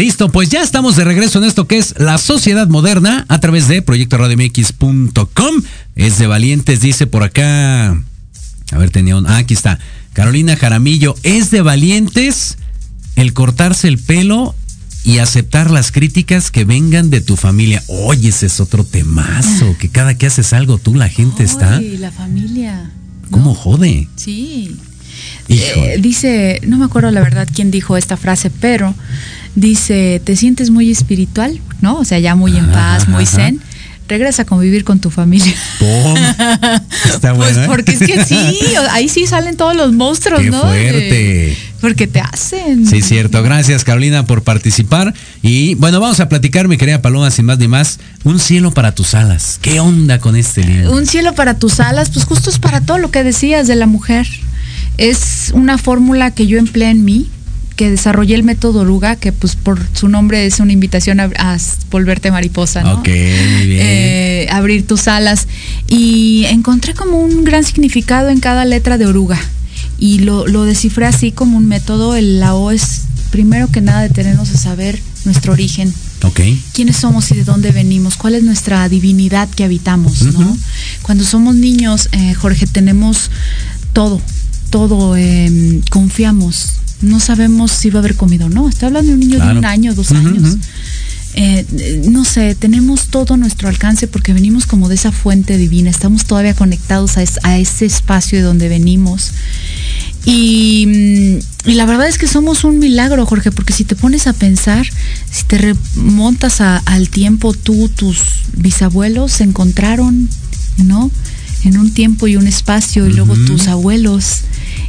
S3: Listo, pues ya estamos de regreso en esto que es la sociedad moderna a través de proyectoradiomx.com. Es de valientes, dice por acá. A ver, tenía un. Ah, aquí está. Carolina Jaramillo. Es de valientes el cortarse el pelo y aceptar las críticas que vengan de tu familia. Oye, ese es otro temazo. Que cada que haces algo tú, la gente está.
S4: Ay, la familia.
S3: ¿Cómo jode?
S4: Sí. Eh, dice, no me acuerdo la verdad quién dijo esta frase, pero dice, ¿te sientes muy espiritual? ¿No? O sea, ya muy en paz, muy zen. Regresa a convivir con tu familia.
S3: Pum. Está
S4: Pues
S3: bueno. ¿eh?
S4: porque es que sí, ahí sí salen todos los monstruos,
S3: Qué
S4: ¿no?
S3: fuerte.
S4: Porque te hacen.
S3: Sí, cierto. Gracias, Carolina, por participar. Y bueno, vamos a platicar, mi querida Paloma, sin más ni más. Un cielo para tus alas. ¿Qué onda con este libro?
S4: Un cielo para tus alas, pues justo es para todo lo que decías de la mujer. Es una fórmula que yo empleé en mí, que desarrollé el método Oruga, que pues por su nombre es una invitación a, a volverte mariposa, ¿no?
S3: Ok, muy bien.
S4: Eh, abrir tus alas. Y encontré como un gran significado en cada letra de Oruga. Y lo, lo descifré así como un método. El, la O es primero que nada detenernos a saber nuestro origen,
S3: ok.
S4: quiénes somos y de dónde venimos, cuál es nuestra divinidad que habitamos, ¿no? Cuando somos niños, eh, Jorge, tenemos todo, todo, eh, confiamos, no sabemos si va a haber comido o no. Estoy hablando de un niño de un año, dos años. Eh, eh, no sé, tenemos todo a nuestro alcance porque venimos como de esa fuente divina, estamos todavía conectados a, es- a ese espacio de donde venimos. Y, mm, y la verdad es que somos un milagro, Jorge, porque si te pones a pensar, si te remontas a- al tiempo, tú, tus bisabuelos se encontraron, ¿no? En un tiempo y un espacio, y luego tus abuelos,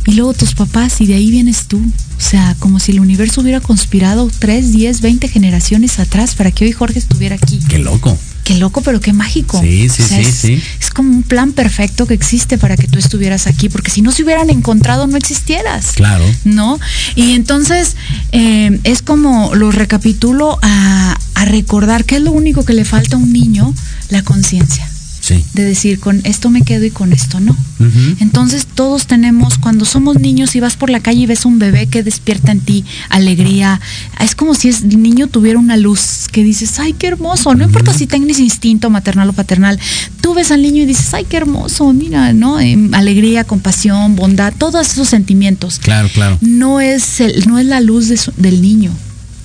S4: y luego tus papás, y de ahí vienes tú. O sea, como si el universo hubiera conspirado 3, 10, 20 generaciones atrás para que hoy Jorge estuviera aquí.
S3: Qué loco.
S4: Qué loco, pero qué mágico.
S3: Sí, sí, sí,
S4: es,
S3: sí.
S4: Es como un plan perfecto que existe para que tú estuvieras aquí, porque si no se hubieran encontrado, no existieras.
S3: Claro.
S4: ¿No? Y entonces eh, es como lo recapitulo a, a recordar que es lo único que le falta a un niño, la conciencia.
S3: Sí.
S4: De decir, con esto me quedo y con esto no. Entonces todos tenemos, cuando somos niños y vas por la calle y ves un bebé que despierta en ti alegría, es como si es- el niño tuviera una luz que dices, ay, qué hermoso, no importa si tengas instinto maternal o paternal, tú ves al niño y dices, ay, qué hermoso, mira, ¿no? Em, alegría, compasión, bondad, todos esos sentimientos.
S3: Claro, claro.
S4: No es, el- no es la luz de su- del niño,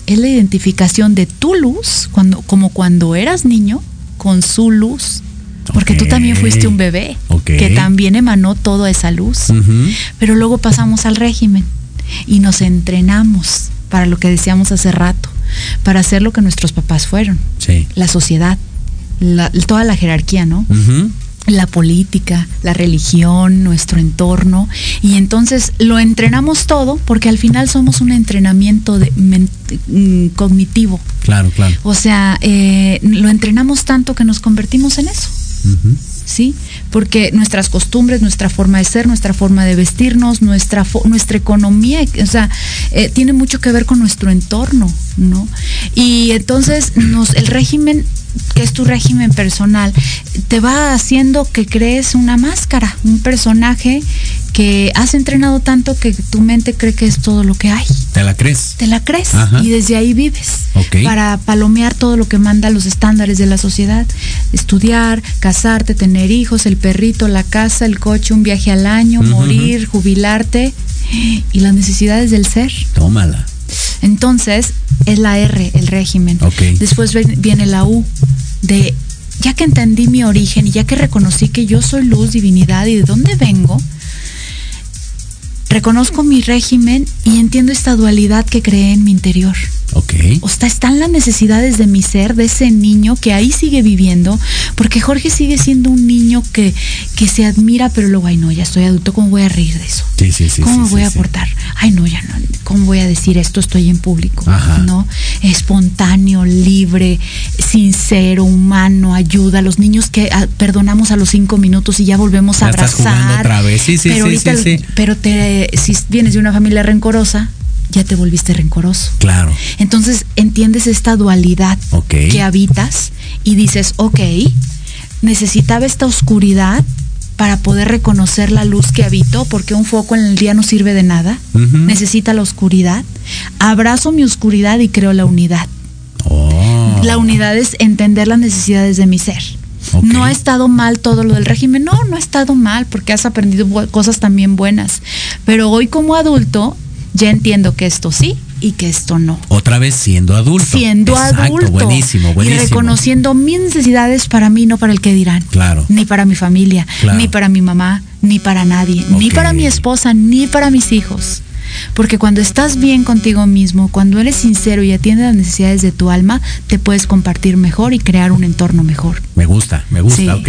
S4: es la identificación de tu luz, cuando, como cuando eras niño, con su luz. Porque tú también fuiste un bebé que también emanó toda esa luz. Pero luego pasamos al régimen y nos entrenamos para lo que decíamos hace rato, para hacer lo que nuestros papás fueron,
S3: Sí.
S4: la sociedad, la- toda la jerarquía, ¿no? La política, la religión, nuestro entorno. Y entonces lo entrenamos todo porque al final somos un entrenamiento de, men- mm, cognitivo.
S3: Claro, claro.
S4: O sea, eh, lo entrenamos tanto que nos convertimos en eso. ¿Sí? Porque nuestras costumbres, nuestra forma de ser, nuestra forma de vestirnos, nuestra, nuestra economía, o sea, eh, tiene mucho que ver con nuestro entorno, ¿no? Y entonces nos, el régimen, que es tu régimen personal, te va haciendo que crees una máscara, un personaje que has entrenado tanto que tu mente cree que es todo lo que hay.
S3: ¿Te la crees?
S4: Te la crees
S3: Ajá.
S4: y desde ahí vives para palomear todo lo que manda los estándares de la sociedad. Estudiar, casarte, tener hijos, el perrito, la casa, el coche, un viaje al año, morir, jubilarte y las necesidades del ser.
S3: Tómala.
S4: Entonces es la R, el régimen. Después viene la U de ya que entendí mi origen y ya que reconocí que yo soy luz, divinidad y de dónde vengo, reconozco mi régimen y entiendo esta dualidad que creé en mi interior.
S3: Ok.
S4: O sea, están las necesidades de mi ser, de ese niño que ahí sigue viviendo, porque Jorge sigue siendo un niño que, que se admira, pero luego, ay no, ya estoy adulto, ¿cómo voy a reír de eso?
S3: Sí, sí, sí.
S4: ¿Cómo
S3: sí,
S4: voy
S3: sí,
S4: a
S3: sí.
S4: portar? Ay, no, ya no. ¿Cómo voy a decir esto? Estoy en público.
S3: Ajá.
S4: ¿No? Espontáneo, libre, sincero, humano, ayuda. Los niños que ah, perdonamos a los cinco minutos y ya volvemos a
S3: Ya estás
S4: abrazar.
S3: jugando otra vez. Sí, sí,
S4: pero
S3: sí,
S4: ahorita,
S3: sí, sí.
S4: pero te, si vienes de una familia rencorosa, ya te volviste rencoroso.
S3: Claro.
S4: Entonces entiendes esta dualidad que habitas y dices, ok, necesitaba esta oscuridad para poder reconocer la luz que habito, porque un foco en el día no sirve de nada. Necesita la oscuridad. Abrazo mi oscuridad y creo la unidad.
S3: Oh.
S4: La unidad es entender las necesidades de mi ser. No ha estado mal todo lo del régimen, no, no ha estado mal porque has aprendido cosas también buenas. Pero hoy como adulto ya entiendo que esto sí y que esto no.
S3: Otra vez siendo adulto.
S4: Siendo
S3: Exacto,
S4: adulto
S3: Buenísimo, buenísimo.
S4: y reconociendo mis necesidades para mí, no para el que dirán.
S3: Claro.
S4: Ni para mi familia,
S3: Claro.
S4: ni para mi mamá, ni para nadie, ni para mi esposa, ni para mis hijos. Porque cuando estás bien contigo mismo, cuando eres sincero y atiendes las necesidades de tu alma, te puedes compartir mejor y crear un entorno mejor.
S3: Me gusta, me gusta,
S4: Sí.
S3: ok.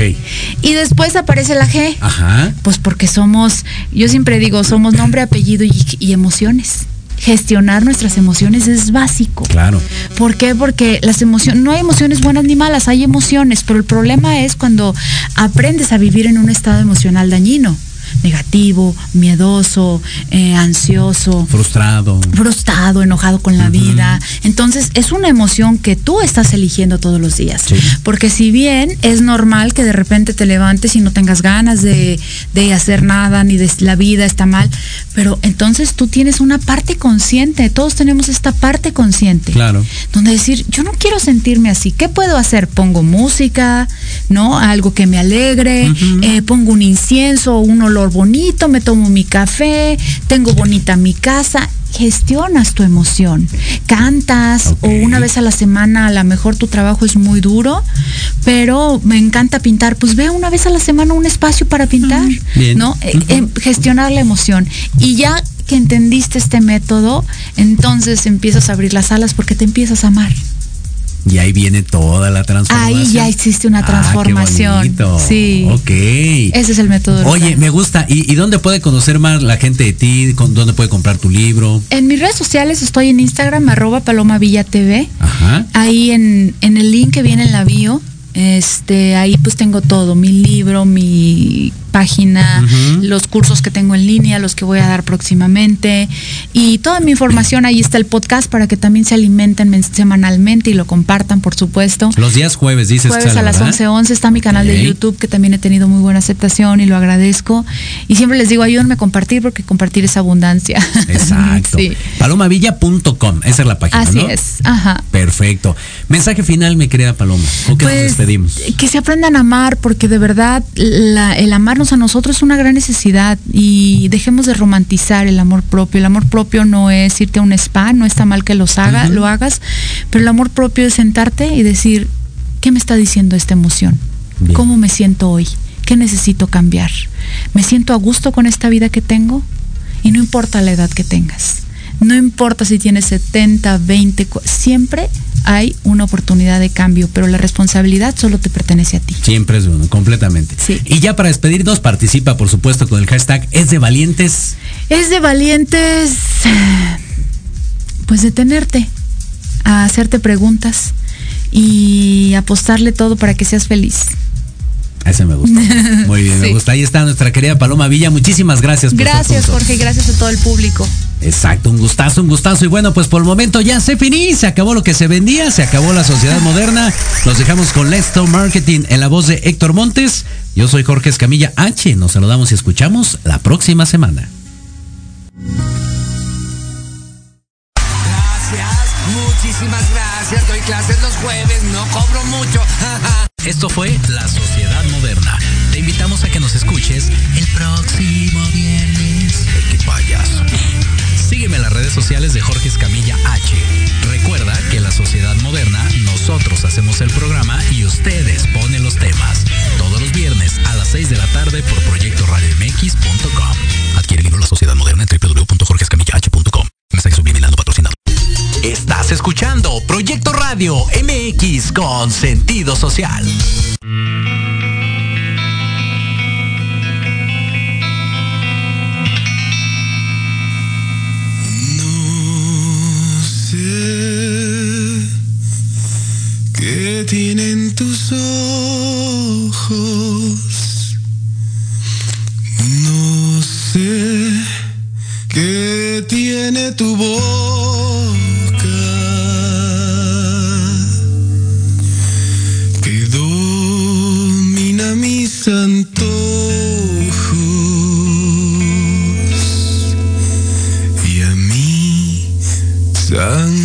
S4: Y después aparece la G.
S3: Ajá.
S4: Pues porque somos, yo siempre digo, somos nombre, apellido y, y emociones. Gestionar nuestras emociones es básico.
S3: Claro.
S4: ¿Por qué? Porque las emociones, no hay emociones buenas ni malas, hay emociones, pero el problema es cuando aprendes a vivir en un estado emocional dañino, negativo, miedoso, eh, ansioso,
S3: Frustrado.
S4: frustrado, enojado con la vida. Entonces es una emoción que tú estás eligiendo todos los días.
S3: Sí.
S4: Porque si bien es normal que de repente te levantes y no tengas ganas de, de hacer nada, ni de la vida está mal, pero entonces tú tienes una parte consciente, todos tenemos esta parte consciente.
S3: Claro.
S4: Donde decir, yo no quiero sentirme así, ¿qué puedo hacer? Pongo música, ¿no? Algo que me alegre, eh, pongo un incienso, un olor bonito, me tomo mi café, tengo bonita mi casa. Gestionas tu emoción, cantas o una vez a la semana a lo mejor tu trabajo es muy duro, pero me encanta pintar, pues ve una vez a la semana un espacio para pintar,
S3: Bien.
S4: ¿no? Eh, eh, gestionar la emoción. Y ya que entendiste este método, entonces empiezas a abrir las alas porque te empiezas a amar.
S3: Y ahí viene toda la transformación.
S4: Ahí ya existe una
S3: Ah, qué
S4: transformación.
S3: bonito.
S4: Sí.
S3: Ok.
S4: Ese es el método.
S3: Oye, me gusta. ¿Y, y dónde puede conocer más la gente de ti? ¿Con- ¿Dónde puede comprar tu libro?
S4: En mis redes sociales estoy en Instagram, arroba Paloma Villa TV.
S3: Ajá.
S4: Ahí en, en el link que viene en la bio, este, ahí pues tengo todo, mi libro, mi página, los cursos que tengo en línea, los que voy a dar próximamente y toda mi información, ahí está el podcast para que también se alimenten men- semanalmente y lo compartan, por supuesto.
S3: Los días jueves, dices
S4: Jueves a las
S3: ¿verdad?
S4: 11:11 está mi canal de YouTube que también he tenido muy buena aceptación y lo agradezco. Y siempre les digo, ayúdenme a compartir porque compartir es abundancia.
S3: Exacto.
S4: sí.
S3: Palomavilla.com, esa es la página,
S4: Así
S3: ¿no?
S4: es. Ajá.
S3: Perfecto. Mensaje final, mi querida Paloma. ¿Con qué nos
S4: Pues, Que se aprendan a amar, porque de verdad la- el amarnos a nosotros es una gran necesidad y dejemos de romantizar el amor propio. El amor propio no es irte a un spa, no está mal que los haga, lo hagas, pero el amor propio es sentarte y decir, ¿qué me está diciendo esta emoción?
S3: Bien.
S4: ¿Cómo me siento hoy? ¿Qué necesito cambiar? ¿Me siento a gusto con esta vida que tengo? Y no importa la edad que tengas. No importa si tienes 70, 20, cu- siempre hay una oportunidad de cambio, pero la responsabilidad solo te pertenece a ti.
S3: Siempre es uno, completamente.
S4: Sí.
S3: Y ya para despedirnos, participa, por supuesto, con el hashtag Es de Valientes.
S4: Es de valientes, pues detenerte, a hacerte preguntas y apostarle todo para que seas feliz.
S3: Ese me gusta. Muy bien, me gusta. Ahí está nuestra querida Paloma Villa. Muchísimas gracias por
S4: Gracias. Jorge, y gracias a todo el público.
S3: Exacto, un gustazo, un gustazo. Y bueno, pues por el momento ya se finí, se acabó lo que se vendía, se acabó la sociedad moderna. Nos dejamos con Let's Talk Marketing en la voz de Héctor Montes. Yo soy Jorge Escamilla H. Nos saludamos y escuchamos la próxima semana.
S9: Muchísimas gracias. Doy clases los jueves, no cobro mucho.
S2: Esto fue La Sociedad Moderna. Te invitamos a que nos escuches el próximo viernes. ¡Qué payaso! Sígueme en las redes sociales de Jorge Escamilla H. Recuerda que La Sociedad Moderna, nosotros hacemos el programa y ustedes ponen los temas. Todos los viernes a las 6 de la tarde por proyectoradiomx.com. Adquiere el libro La Sociedad Moderna en www.jorgescamillah.com.
S1: Estás escuchando Proyecto Radio MX con sentido social.
S10: No sé qué tienen tus ojos. No sé qué tiene tu voz.
S8: Sen